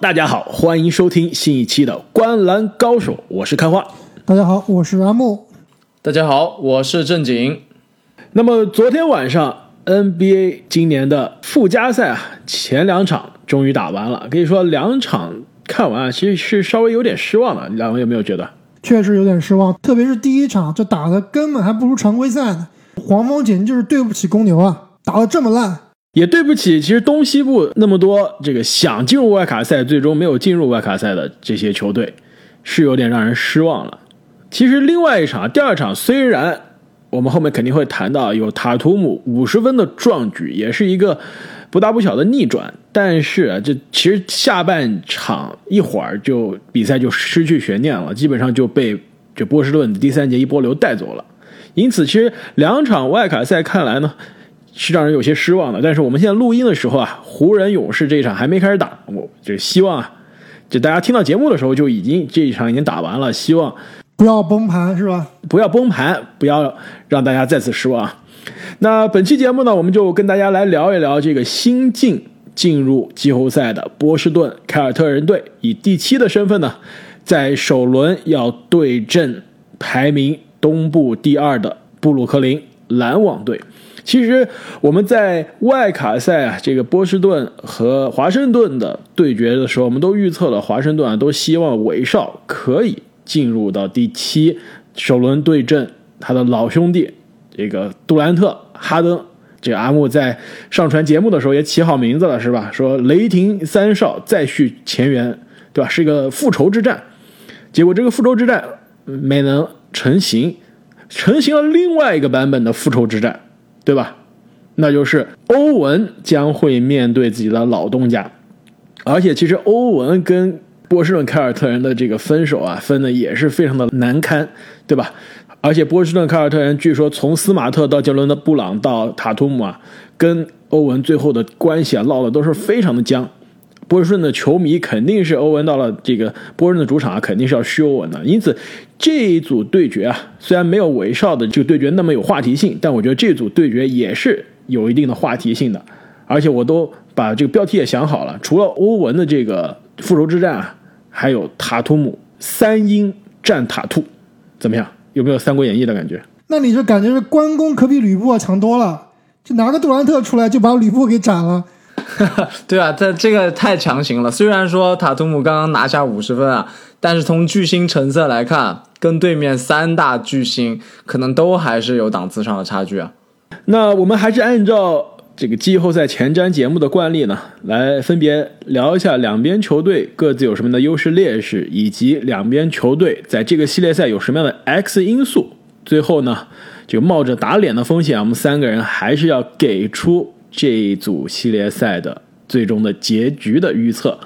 大家好，欢迎收听新一期的《观篮高手》，我是看花。大家好，我是阿木。大家好，我是正经。那么昨天晚上 NBA 今年的附加赛啊，前两场终于打完了，可以说两场看完啊，其实是稍微有点失望的。两位有没有觉得？确实有点失望，特别是第一场，这打的根本还不如常规赛呢。黄蜂简直就是对不起公牛啊，打的这么烂。也对不起，其实东西部那么多这个想进入外卡赛，最终没有进入外卡赛的这些球队，是有点让人失望了。其实另外一场，第二场虽然我们后面肯定会谈到有塔图姆五十分的壮举，也是一个不大不小的逆转，但是啊，这其实下半场一会儿就比赛就失去悬念了，基本上就被这波士顿第三节一波流带走了。因此，其实两场外卡赛看来呢。是让人有些失望的，但是我们现在录音的时候啊，湖人勇士这一场还没开始打，我就希望啊，就大家听到节目的时候就已经这一场已经打完了，希望不要崩盘是吧？不要崩盘，不要让大家再次失望。那本期节目呢，我们就跟大家来聊一聊这个新晋进入季后赛的波士顿凯尔特人队，以第七的身份呢，在首轮要对阵排名东部第二的布鲁克林篮网队。其实我们在外卡赛啊，这个波士顿和华盛顿的对决的时候，我们都预测了华盛顿啊，都希望韦少可以进入到第七首轮对阵他的老兄弟这个杜兰特、哈登。这个阿木在上传节目的时候也起好名字了，是吧？说雷霆三少再续前缘，对吧？是一个复仇之战。结果这个复仇之战没能成型，成型了另外一个版本的复仇之战。对吧？那就是欧文将会面对自己的老东家，而且其实欧文跟波士顿凯尔特人的这个分手啊，分的也是非常的难堪，对吧？而且波士顿凯尔特人据说从斯马特到杰伦的布朗到塔图姆啊，跟欧文最后的关系啊，闹的都是非常的僵。波士顿的球迷肯定是欧文到了这个波士顿的主场啊，肯定是要嘘欧文的。因此，这一组对决啊，虽然没有韦少的这个对决那么有话题性，但我觉得这组对决也是有一定的话题性的。而且我都把这个标题也想好了，除了欧文的这个复仇之战啊，还有塔图姆三英战塔图，怎么样？有没有《三国演义》的感觉？那你就感觉是关公可比吕布强多了，就拿个杜兰特出来就把吕布给斩了。对啊，这这个太强行了。虽然说塔图姆刚刚拿下五十分啊，但是从巨星成色来看，跟对面三大巨星可能都还是有档次上的差距啊。那我们还是按照这个季后赛前瞻节目的惯例呢，来分别聊一下两边球队各自有什么样的优势劣势，以及两边球队在这个系列赛有什么样的 X 因素。最后呢，就冒着打脸的风险，我们三个人还是要给出。这一组系列赛的最终的结局的预测。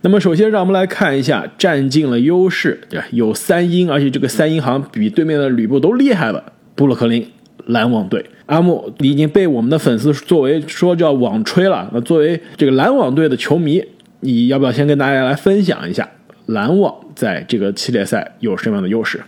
那么，首先让我们来看一下占尽了优势，对吧？有三英，而且这个三英好像比对面的吕布都厉害了。布鲁克林篮网队，阿木，你已经被我们的粉丝作为说叫网吹了。那作为这个篮网队的球迷，你要不要先跟大家来分享一下篮网在这个系列赛有什么样的优势？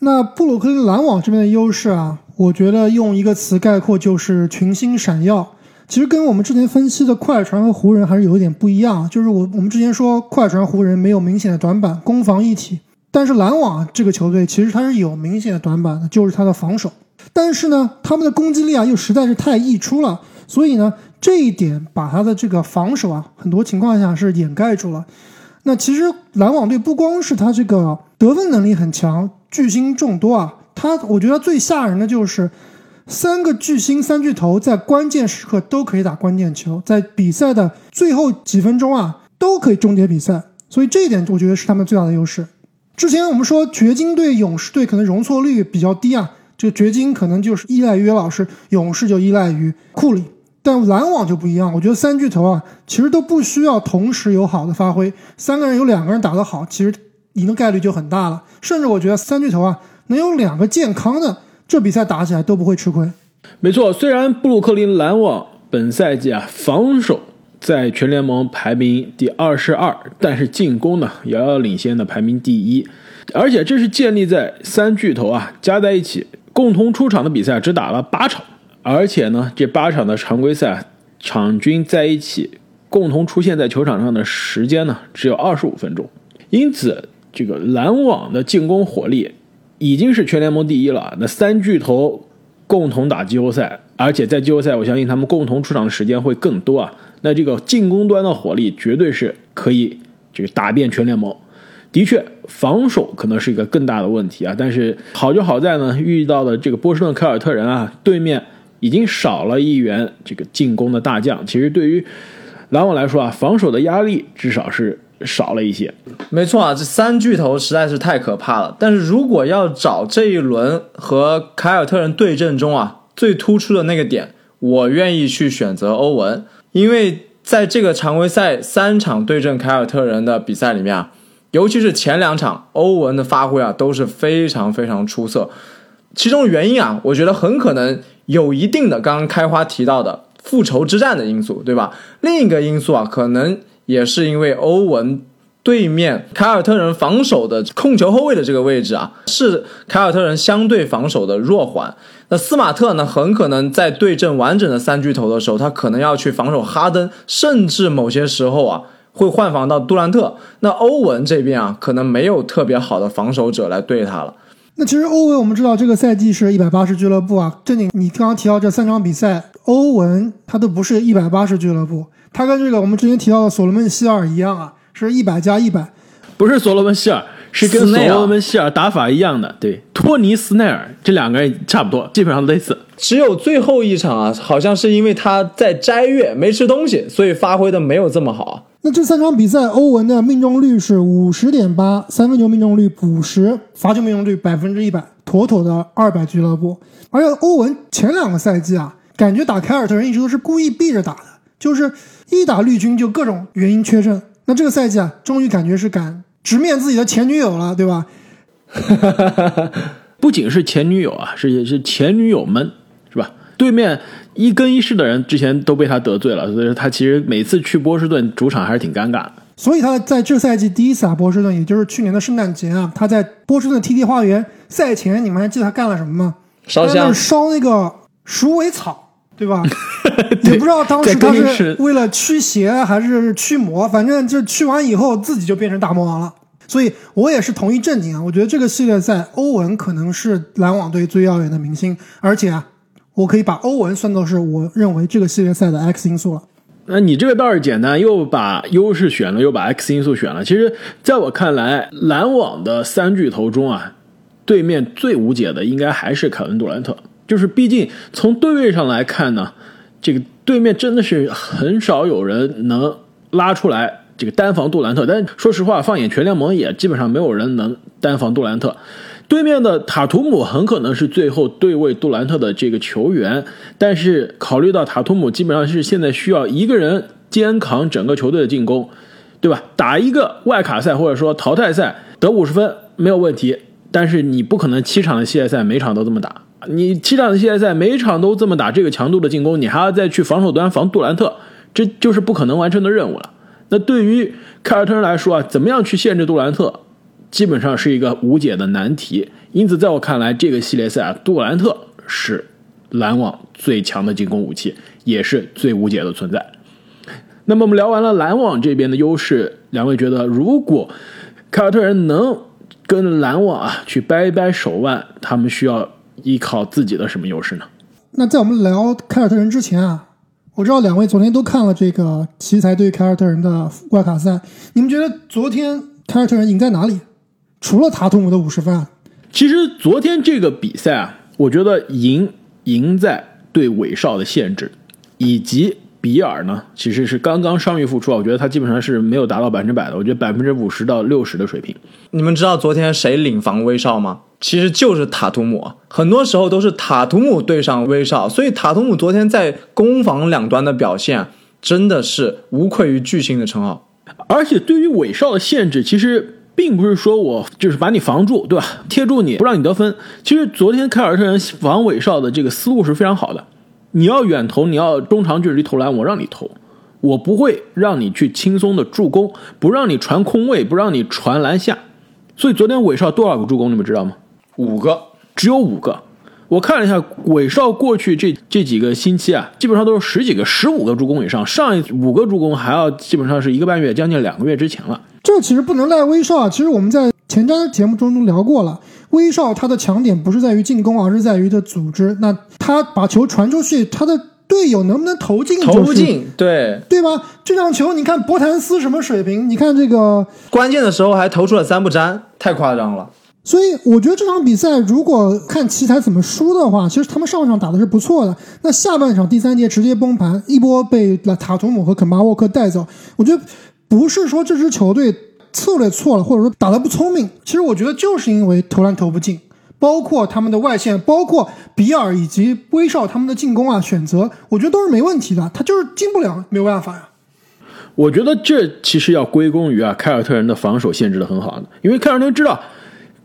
那布鲁克林篮网这边的优势啊，我觉得用一个词概括就是群星闪耀。其实跟我们之前分析的快船和湖人还是有一点不一样，就是我我们之前说快船湖人没有明显的短板，攻防一体，但是篮网这个球队其实它是有明显的短板的，就是它的防守。但是呢，他们的攻击力啊又实在是太溢出了，所以呢这一点把他的这个防守啊很多情况下是掩盖住了。那其实篮网队不光是他这个得分能力很强，巨星众多啊，他我觉得最吓人的就是。三个巨星三巨头在关键时刻都可以打关键球，在比赛的最后几分钟啊，都可以终结比赛。所以这一点我觉得是他们最大的优势。之前我们说掘金队、勇士队可能容错率比较低啊，这个掘金可能就是依赖于约老师，勇士就依赖于库里。但篮网就不一样，我觉得三巨头啊，其实都不需要同时有好的发挥，三个人有两个人打得好，其实赢的概率就很大了。甚至我觉得三巨头啊，能有两个健康的。这比赛打起来都不会吃亏。没错，虽然布鲁克林篮网本赛季啊防守在全联盟排名第二十二，但是进攻呢遥遥领先的排名第一，而且这是建立在三巨头啊加在一起共同出场的比赛只打了八场，而且呢这八场的常规赛场均在一起共同出现在球场上的时间呢只有二十五分钟，因此这个篮网的进攻火力已经是全联盟第一了。那三巨头共同打季后赛，而且在季后赛，我相信他们共同出场的时间会更多啊。那这个进攻端的火力绝对是可以这个打遍全联盟。的确，防守可能是一个更大的问题啊。但是好就好在呢，遇到的这个波士顿凯尔特人啊，对面已经少了一员这个进攻的大将。其实对于篮网来说啊，防守的压力至少是少了一些。没错啊，这三巨头实在是太可怕了。但是如果要找这一轮和凯尔特人对阵中啊最突出的那个点，我愿意去选择欧文，因为在这个常规赛三场对阵凯尔特人的比赛里面啊。尤其是前两场，欧文的发挥啊都是非常非常出色。其中原因啊，我觉得很可能有一定的刚刚开花提到的复仇之战的因素，对吧？另一个因素啊，可能也是因为欧文对面凯尔特人防守的控球后卫的这个位置啊，是凯尔特人相对防守的弱环。那斯马特呢，很可能在对阵完整的三巨头的时候，他可能要去防守哈登，甚至某些时候啊。会换防到杜兰特，那欧文这边啊，可能没有特别好的防守者来对他了。那其实欧文，我们知道这个赛季是一百八十俱乐部啊。正经，你刚刚提到这三场比赛，欧文他都不是一百八十俱乐部，他跟这个我们之前提到的所罗门希尔一样啊，是一百加一百，不是所罗门希尔，是跟所罗门希尔打法一样的。对，托尼斯奈尔这两个人差不多，基本上类似。只有最后一场啊，好像是因为他在斋月没吃东西，所以发挥的没有这么好。那这三场比赛，欧文的命中率是五十点八，三分球命中率五十，罚球命中率百分之一百，妥妥的二百俱乐部。而且欧文前两个赛季啊，感觉打凯尔特人一直都是故意避着打的，就是一打绿军就各种原因缺阵。那这个赛季啊，终于感觉是敢直面自己的前女友了，对吧？不仅是前女友啊，是是前女友们，是吧？对面。一更衣室的人之前都被他得罪了，所以说他其实每次去波士顿主场还是挺尴尬的。所以他在这赛季第一次打波士顿，也就是去年的圣诞节啊，他在波士顿 TD 花园赛前，你们还记得他干了什么吗？烧香，烧那个鼠尾草，对吧？也不知道当时他是为了驱邪还是驱魔，反正就驱完以后自己就变成大魔王了。所以我也是同意正经啊，我觉得这个系列赛欧文可能是篮网队最耀眼的明星，而且啊。我可以把欧文算作是我认为这个系列赛的 X 因素了。那你这个倒是简单，又把优势选了，又把 X 因素选了。其实，在我看来，篮网的三巨头中啊，对面最无解的应该还是凯文杜兰特。就是毕竟从对位上来看呢，这个对面真的是很少有人能拉出来这个单防杜兰特。但说实话，放眼全联盟也基本上没有人能单防杜兰特。对面的塔图姆很可能是最后对位杜兰特的这个球员，但是考虑到塔图姆基本上是现在需要一个人肩扛整个球队的进攻，对吧？打一个外卡赛或者说淘汰赛得五十分没有问题，但是你不可能七场的系列赛每场都这么打，你七场的系列赛每场都这么打这个强度的进攻，你还要再去防守端防杜兰特，这就是不可能完成的任务了。那对于凯尔特人来说啊，怎么样去限制杜兰特？基本上是一个无解的难题，因此在我看来，这个系列赛啊，杜兰特是篮网最强的进攻武器，也是最无解的存在。那么我们聊完了篮网这边的优势，两位觉得如果凯尔特人能跟篮网啊去掰一掰手腕，他们需要依靠自己的什么优势呢？那在我们聊凯尔特人之前啊，我知道两位昨天都看了这个奇才对凯尔特人的外卡赛，你们觉得昨天凯尔特人赢在哪里？除了塔图姆的五十分，其实昨天这个比赛啊，我觉得赢赢在对韦少的限制，以及比尔呢，其实是刚刚伤愈复出啊，我觉得他基本上是没有达到百分之百的，我觉得百分之五十到六十的水平。你们知道昨天谁领防威少吗？其实就是塔图姆，很多时候都是塔图姆对上威少，所以塔图姆昨天在攻防两端的表现真的是无愧于巨星的称号。而且对于韦少的限制，其实。并不是说我就是把你防住，对吧？贴住你不让你得分。其实昨天凯尔特人防韦少的这个思路是非常好的。你要远投，你要中长距离投篮，我让你投，我不会让你去轻松的助攻，不让你传空位，不让你传篮下。所以昨天韦少多少个助攻你们知道吗？五个，只有五个。我看了一下，韦少过去这这几个星期啊，基本上都是十几个、十五个助攻以上，上一五个助攻还要基本上是一个半月、将近两个月之前了。这其实不能赖威少啊，其实我们在前瞻节目中都聊过了，威少他的强点不是在于进攻，而是在于的组织。那他把球传出去，他的队友能不能投进、就是？投不进，对对吧？这场球你看博谭斯什么水平？你看这个关键的时候还投出了三不沾，太夸张了。所以我觉得这场比赛，如果看奇才怎么输的话，其实他们上半场打的是不错的。那下半场第三节直接崩盘，一波被塔图姆和肯巴沃克带走。我觉得不是说这支球队策略错了，或者说打得不聪明。其实我觉得就是因为投篮投不进，包括他们的外线，包括比尔以及威少他们的进攻啊选择，我觉得都是没问题的。他就是进不了，没有办法呀。我觉得这其实要归功于啊凯尔特人的防守限制的很好的，因为凯尔特人知道。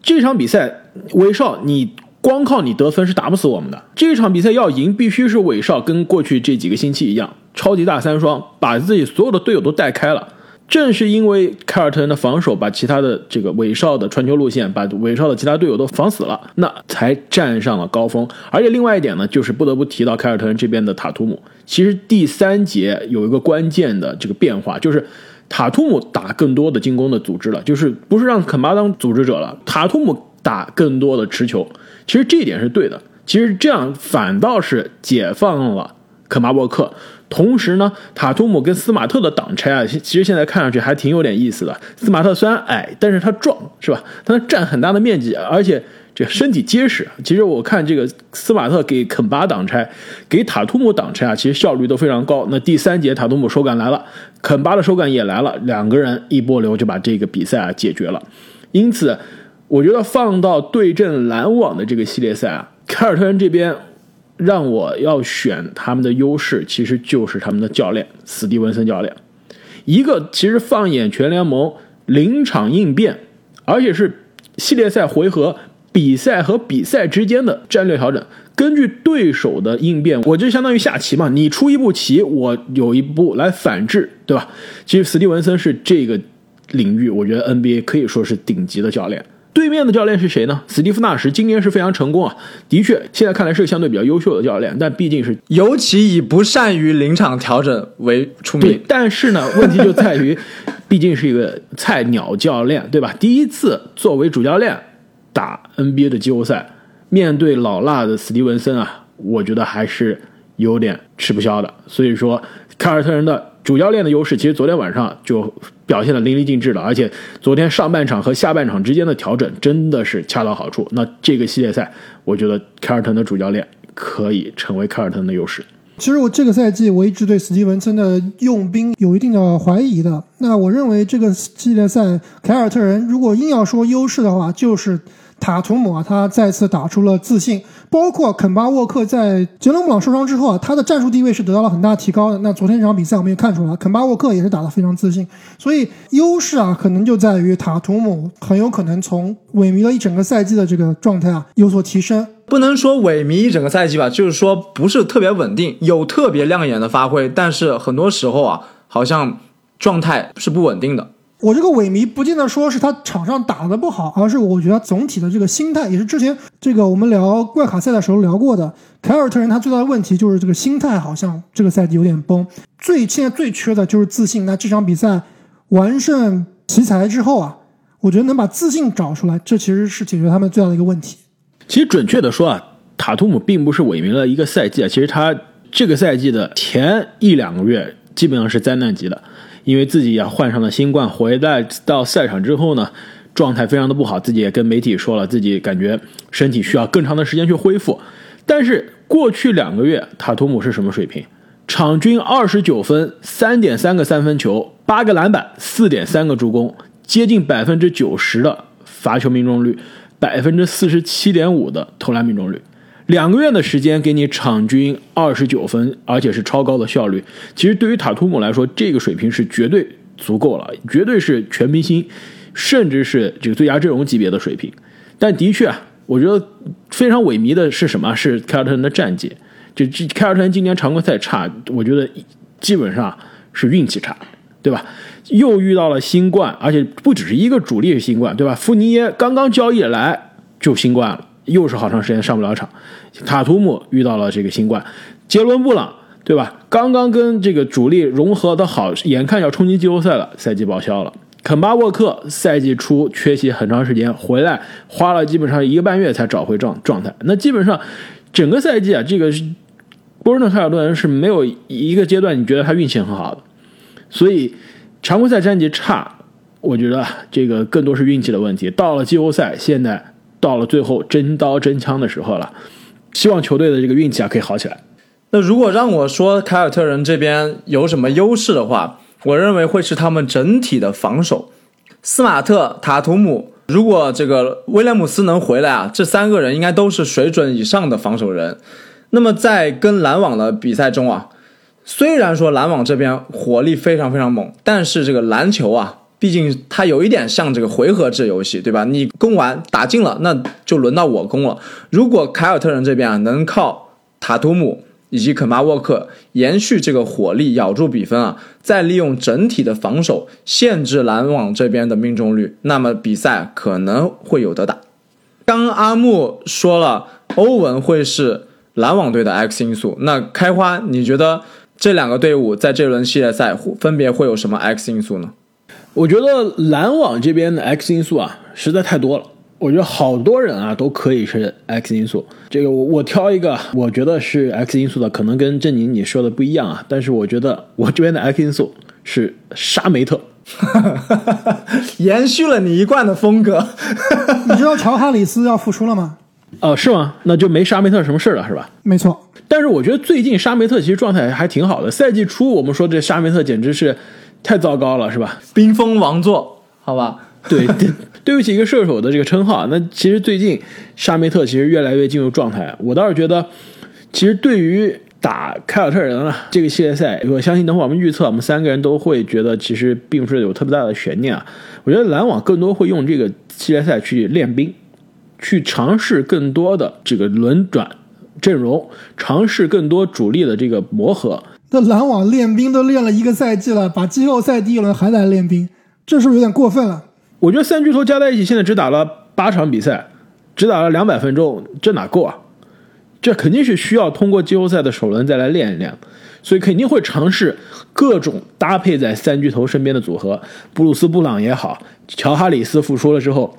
这场比赛，威少，你光靠你得分是打不死我们的。这场比赛要赢，必须是韦少跟过去这几个星期一样，超级大三双，把自己所有的队友都带开了。正是因为凯尔特人的防守把其他的这个韦少的传球路线，把韦少的其他队友都防死了，那才站上了高峰。而且另外一点呢，就是不得不提到凯尔特人这边的塔图姆。其实第三节有一个关键的这个变化，就是。塔图姆打更多的进攻的组织了，就是不是让肯巴当组织者了，塔图姆打更多的持球。其实这一点是对的，其实这样反倒是解放了肯巴沃克。同时呢，塔图姆跟斯马特的挡拆啊，其实现在看上去还挺有点意思的。斯马特虽然矮，但是他壮，是吧？他能占很大的面积，而且。这身体结实，其实我看这个斯马特给肯巴挡拆，给塔图姆挡拆啊，其实效率都非常高。那第三节塔图姆手感来了，肯巴的手感也来了，两个人一波流就把这个比赛啊解决了。因此，我觉得放到对阵篮网的这个系列赛啊，凯尔特人这边让我要选他们的优势，其实就是他们的教练史蒂文森教练。一个其实放眼全联盟，临场应变，而且是系列赛回合。比赛和比赛之间的战略调整，根据对手的应变，我就相当于下棋嘛。你出一步棋，我有一步来反制，对吧？其实史蒂文森是这个领域，我觉得 NBA 可以说是顶级的教练。对面的教练是谁呢？史蒂夫纳什今年是非常成功啊，的确，现在看来是个相对比较优秀的教练，但毕竟是尤其以不善于临场调整为出名。对，但是呢，问题就在于，毕竟是一个菜鸟教练，对吧？第一次作为主教练。打 NBA 的季后赛，面对老辣的史蒂文森啊，我觉得还是有点吃不消的。所以说，凯尔特人的主教练的优势，其实昨天晚上就表现的淋漓尽致了。而且昨天上半场和下半场之间的调整真的是恰到好处。那这个系列赛，我觉得凯尔特人的主教练可以成为凯尔特人的优势。其实我这个赛季我一直对史蒂文森的用兵有一定的怀疑的。那我认为这个系列赛凯尔特人如果硬要说优势的话，就是塔图姆啊，他再次打出了自信。包括肯巴沃克在杰伦布朗受伤之后啊，他的战术地位是得到了很大提高的。那昨天这场比赛我们也看出来，肯巴沃克也是打得非常自信。所以优势啊，可能就在于塔图姆很有可能从萎靡了一整个赛季的这个状态啊有所提升。不能说萎靡一整个赛季吧，就是说不是特别稳定，有特别亮眼的发挥，但是很多时候啊，好像状态是不稳定的。我这个萎靡不见得说是他场上打的不好，而是我觉得总体的这个心态，也是之前这个我们聊怪卡赛的时候聊过的。凯尔特人他最大的问题就是这个心态好像这个赛季有点崩，最现在最缺的就是自信。那这场比赛完胜奇才之后啊，我觉得能把自信找出来，这其实是解决他们最大的一个问题。其实准确的说啊，塔图姆并不是萎靡了一个赛季啊，其实他这个赛季的前一两个月基本上是灾难级的，因为自己也患上了新冠，回来到赛场之后呢，状态非常的不好，自己也跟媒体说了，自己感觉身体需要更长的时间去恢复。但是过去两个月，塔图姆是什么水平？场均二十九分，三点三个三分球，八个篮板，四点三个助攻，接近百分之九十的罚球命中率。百分之四十七点五的投篮命中率，两个月的时间给你场均二十九分，而且是超高的效率。其实对于塔图姆来说，这个水平是绝对足够了，绝对是全明星，甚至是这个最佳阵容级别的水平。但的确啊，我觉得非常萎靡的是什么？是凯尔特人的战绩。就凯尔特人今年常规赛差，我觉得基本上是运气差。对吧？又遇到了新冠，而且不只是一个主力是新冠，对吧？福尼耶刚刚交易来就新冠了，又是好长时间上不了场。塔图姆遇到了这个新冠，杰伦布朗对吧？刚刚跟这个主力融合的好，眼看要冲击季后赛了，赛季报销了。肯巴沃克赛季初缺席很长时间，回来花了基本上一个半月才找回状状态。那基本上整个赛季啊，这个波士顿凯尔特人是没有一个阶段你觉得他运气很好的，所以常规赛战绩差，我觉得这个更多是运气的问题。到了季后赛，现在到了最后真刀真枪的时候了，希望球队的这个运气啊可以好起来。那如果让我说凯尔特人这边有什么优势的话，我认为会是他们整体的防守。斯马特、塔图姆，如果这个威廉姆斯能回来啊，这三个人应该都是水准以上的防守人。那么在跟篮网的比赛中啊，虽然说篮网这边火力非常非常猛，但是这个篮球啊，毕竟它有一点像这个回合制游戏，对吧？你攻完打进了，那就轮到我攻了。如果凯尔特人这边啊能靠塔图姆，以及肯巴沃克延续这个火力咬住比分啊，再利用整体的防守限制篮网这边的命中率，那么比赛可能会有得打。刚阿木说了，欧文会是篮网队的 X 因素，那开花，你觉得这两个队伍在这轮系列赛分别会有什么 X 因素呢？我觉得篮网这边的 X 因素啊，实在太多了。我觉得好多人啊都可以是 X 因素，这个我我挑一个，我觉得是 X 因素的，可能跟郑宁你说的不一样啊，但是我觉得我这边的 X 因素是沙梅特，延续了你一贯的风格。你知道乔哈里斯要复出了吗？哦，是吗？那就没沙梅特什么事了，是吧？没错。但是我觉得最近沙梅特其实状态还挺好的，赛季初我们说这沙梅特简直是太糟糕了，是吧？冰封王座，好吧。对对，对不起一个射手的这个称号。那其实最近沙梅特其实越来越进入状态。我倒是觉得，其实对于打凯尔特人啊这个系列赛，我相信等会我们预测，我们三个人都会觉得其实并不是有特别大的悬念啊。我觉得篮网更多会用这个系列赛去练兵，去尝试更多的这个轮转阵容，尝试更多主力的这个磨合。那篮网练兵都练了一个赛季了，把季后赛第一轮还在练兵，这是不是有点过分了？我觉得三巨头加在一起，现在只打了八场比赛，只打了两百分钟，这哪够啊？这肯定是需要通过季后赛的首轮再来练一练，所以肯定会尝试各种搭配在三巨头身边的组合。布鲁斯·布朗也好，乔哈里斯复出了之后，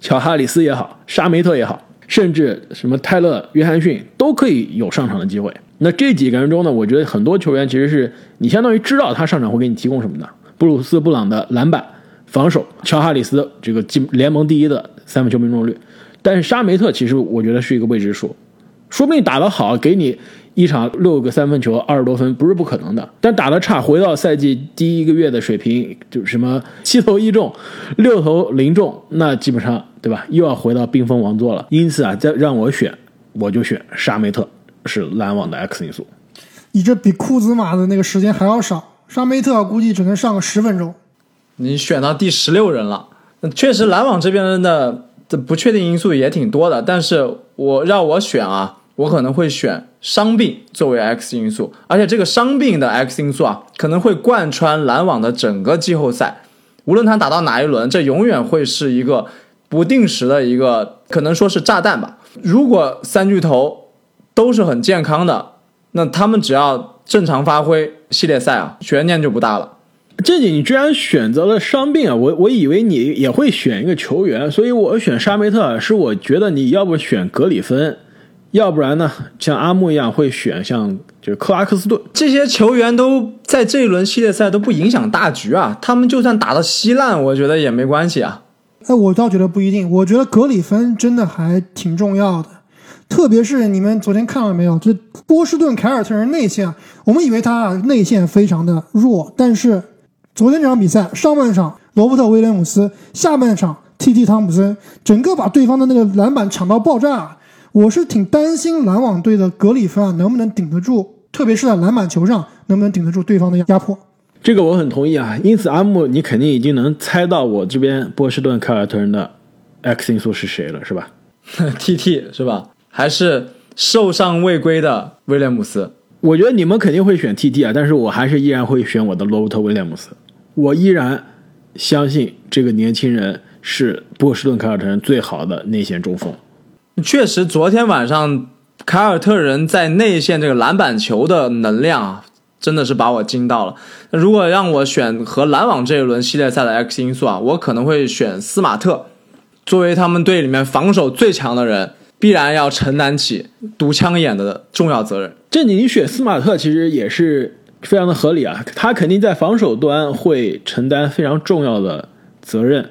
乔哈里斯也好，沙梅特也好，甚至什么泰勒·约翰逊都可以有上场的机会。那这几个人中呢，我觉得很多球员其实是你相当于知道他上场会给你提供什么的。布鲁斯·布朗的篮板。防守，乔哈里斯这个进联盟第一的三分球命中率，但是沙梅特其实我觉得是一个未知数，说不定打得好，给你一场六个三分球二十多分不是不可能的，但打得差，回到赛季第一个月的水平，就什么七投一中，六投零中，那基本上对吧，又要回到冰封王座了。因此啊，再让我选，我就选沙梅特是篮网的 X 因素。你这比库兹马的那个时间还要少，沙梅特估计只能上个十分钟。你选到第十六人了，确实篮网这边的的不确定因素也挺多的，但是我让我选啊，我可能会选伤病作为 X 因素，而且这个伤病的 X 因素啊，可能会贯穿篮网的整个季后赛，无论他打到哪一轮，这永远会是一个不定时的一个，可能说是炸弹吧。如果三巨头都是很健康的，那他们只要正常发挥，系列赛啊，悬念就不大了。正经，你居然选择了伤病啊！我我以为你也会选一个球员，所以我选沙梅特。是我觉得你要不选格里芬，要不然呢，像阿木一样会选像就是克拉克斯顿这些球员都在这一轮系列赛都不影响大局啊。他们就算打到稀烂，我觉得也没关系啊。哎，我倒觉得不一定。我觉得格里芬真的还挺重要的，特别是你们昨天看了没有？这波士顿凯尔特人内线，我们以为他啊内线非常的弱，但是。昨天这场比赛，上半场罗伯特威廉姆斯，下半场 T.T. 汤普森，整个把对方的那个篮板抢到爆炸。我是挺担心篮网队的格里芬啊，能不能顶得住，特别是在篮板球上能不能顶得住对方的压迫。这个我很同意啊。因此，阿木，你肯定已经能猜到我这边波士顿凯尔特人的 X 因素是谁了，是吧？T.T. 是吧？还是受伤未归的威廉姆斯？我觉得你们肯定会选 T.T. 啊，但是我还是依然会选我的罗伯特威廉姆斯。我依然相信这个年轻人是波士顿凯尔特人最好的内线中锋。确实，昨天晚上凯尔特人在内线这个篮板球的能量啊，真的是把我惊到了。如果让我选和篮网这一轮系列赛的 X 因素啊，我可能会选斯马特，作为他们队里面防守最强的人，必然要承担起堵枪眼的重要责任。这你选斯马特其实也是非常的合理啊，他肯定在防守端会承担非常重要的责任。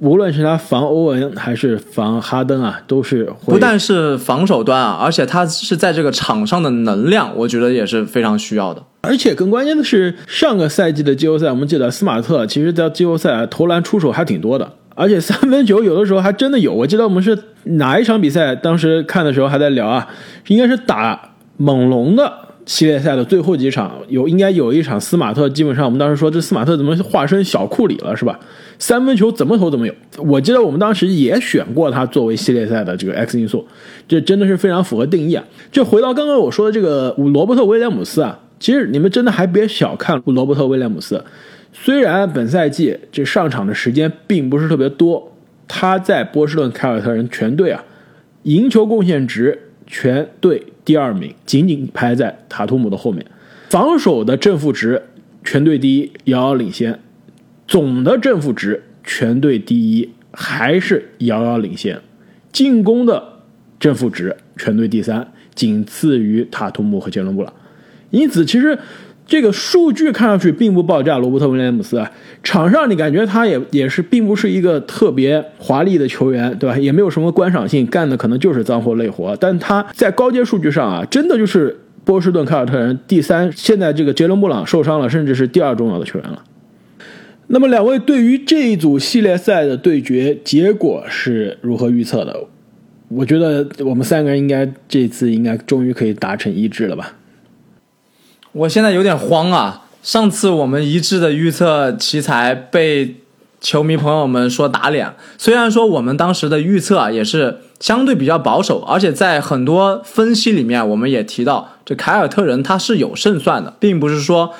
无论是他防欧文还是防哈登啊，都是不但是防守端啊，而且他是在这个场上的能量，我觉得也是非常需要的。而且更关键的是，上个赛季的季后赛，我们记得斯马特其实在季后赛投篮出手还挺多的，而且三分球有的时候还真的有。我记得我们是哪一场比赛，当时看的时候还在聊啊，应该是打猛龙的。系列赛的最后几场有应该有一场斯马特，基本上我们当时说这斯马特怎么化身小库里了是吧？三分球怎么投怎么有。我记得我们当时也选过他作为系列赛的这个 X 因素，这真的是非常符合定义啊。就回到刚刚我说的这个罗伯特威廉姆斯啊，其实你们真的还别小看罗伯特威廉姆斯，虽然本赛季这上场的时间并不是特别多，他在波士顿凯尔特人全队啊，赢球贡献值全队。第二名，仅仅排在塔图姆的后面。防守的正负值，全队第一，遥遥领先；总的正负值，全队第一，还是遥遥领先。进攻的正负值，全队第三，仅次于塔图姆和杰伦布朗。因此，其实。这个数据看上去并不爆炸，罗伯特威廉姆斯啊，场上你感觉他也也是并不是一个特别华丽的球员，对吧？也没有什么观赏性，干的可能就是脏活累活。但他在高阶数据上啊，真的就是波士顿凯尔特人第三，现在这个杰伦布朗受伤了，甚至是第二重要的球员了。那么两位对于这一组系列赛的对决结果是如何预测的？我觉得我们三个人应该这次应该终于可以达成一致了吧？我现在有点慌啊！上次我们一致的预测奇才被球迷朋友们说打脸。虽然说我们当时的预测啊也是相对比较保守，而且在很多分析里面我们也提到，这凯尔特人他是有胜算的，并不是说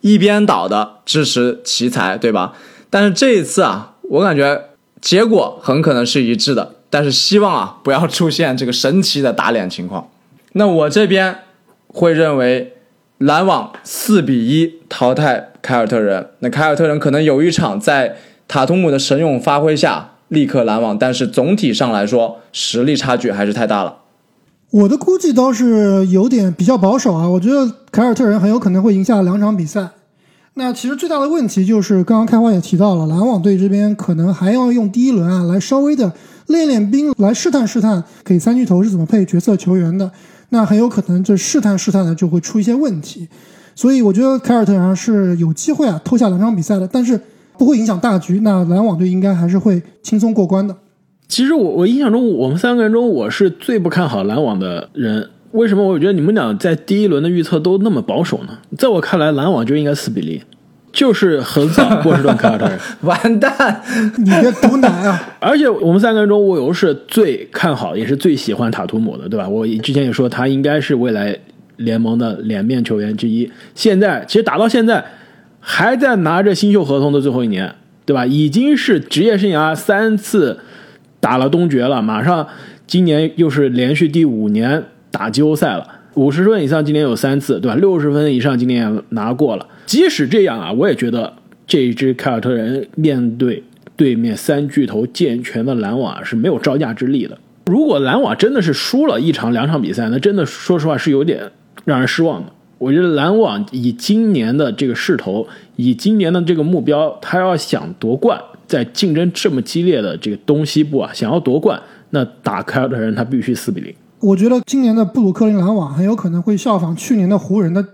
一边倒的支持奇才，对吧？但是这一次啊，我感觉结果很可能是一致的，但是希望啊不要出现这个神奇的打脸情况。那我这边会认为。篮网四比一淘汰凯尔特人，那凯尔特人可能有一场在塔图姆的神勇发挥下立刻拦网，但是总体上来说实力差距还是太大了。我的估计倒是有点比较保守啊，我觉得凯尔特人很有可能会赢下两场比赛。那其实最大的问题就是刚刚开花也提到了，篮网队这边可能还要用第一轮啊来稍微的练练兵，来试探试探给三巨头是怎么配角色球员的。那很有可能这试探试探的就会出一些问题，所以我觉得凯尔特人是有机会啊偷下两场比赛的，但是不会影响大局。那篮网队应该还是会轻松过关的。其实我我印象中，我们三个人中我是最不看好篮网的人。为什么？我觉得你们俩在第一轮的预测都那么保守呢？在我看来，篮网就应该四比零。就是横扫波士顿凯尔特人，完蛋！你这毒奶啊！而且我们三个人中，我又是最看好，也是最喜欢塔图姆的，对吧？我之前也说他应该是未来联盟的脸面球员之一。现在其实打到现在，还在拿着新秀合同的最后一年，对吧？已经是职业生涯三次打了东决了，马上今年又是连续第五年打季后赛了。五十分以上今年有三次，对吧？六十分以上今年也拿过了。即使这样啊，我也觉得这一支凯尔特人面对对面三巨头健全的篮网是没有招架之力的。如果篮网真的是输了一场两场比赛，那真的说实话是有点让人失望的。我觉得篮网以今年的这个势头，以今年的这个目标，他要想夺冠，在竞争这么激烈的这个东西部啊，想要夺冠，那打凯尔特人他必须四比零。我觉得今年的布鲁克林篮网很有可能会效仿去年的湖人的。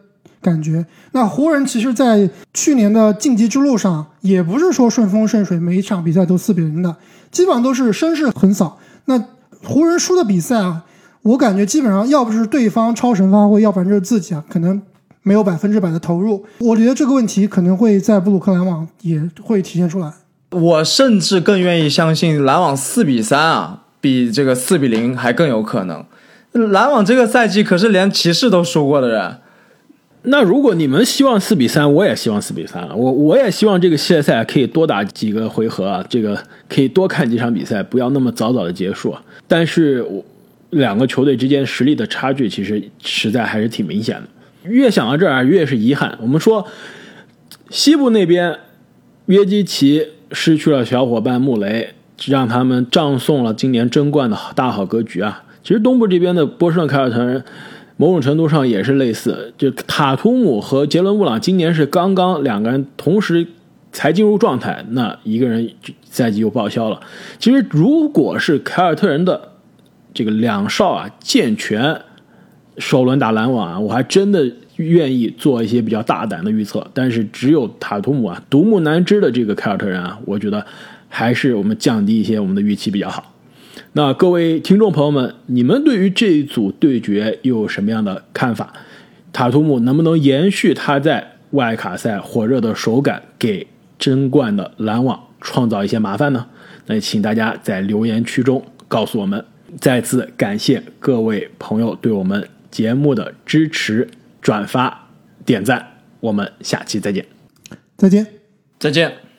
感觉那湖人其实，在去年的晋级之路上，也不是说顺风顺水，每一场比赛都四比零的，基本上都是声势横扫。那湖人输的比赛啊，我感觉基本上要不是对方超神发挥，要不然就是自己啊，可能没有百分之百的投入。我觉得这个问题可能会在布鲁克篮网也会体现出来。我甚至更愿意相信篮网四比三啊，比这个四比零还更有可能。篮网这个赛季可是连骑士都输过的人。那如果你们希望四比三，我也希望四比三了。我我也希望这个系列赛可以多打几个回合啊，这个可以多看几场比赛，不要那么早早的结束。但是，我两个球队之间实力的差距其实实在还是挺明显的。越想到这儿，越是遗憾。我们说，西部那边约基奇失去了小伙伴穆雷，让他们葬送了今年争冠的大好格局啊。其实东部这边的波士顿凯尔特人。某种程度上也是类似，就塔图姆和杰伦布朗今年是刚刚两个人同时才进入状态，那一个人就赛季又报销了。其实如果是凯尔特人的这个两少啊健全，首轮打篮网啊，我还真的愿意做一些比较大胆的预测。但是只有塔图姆啊独木难支的这个凯尔特人啊，我觉得还是我们降低一些我们的预期比较好。那各位听众朋友们，你们对于这一组对决又有什么样的看法？塔图姆能不能延续他在外卡赛火热的手感，给争冠的篮网创造一些麻烦呢？那请大家在留言区中告诉我们。再次感谢各位朋友对我们节目的支持、转发、点赞。我们下期再见，再见，再见。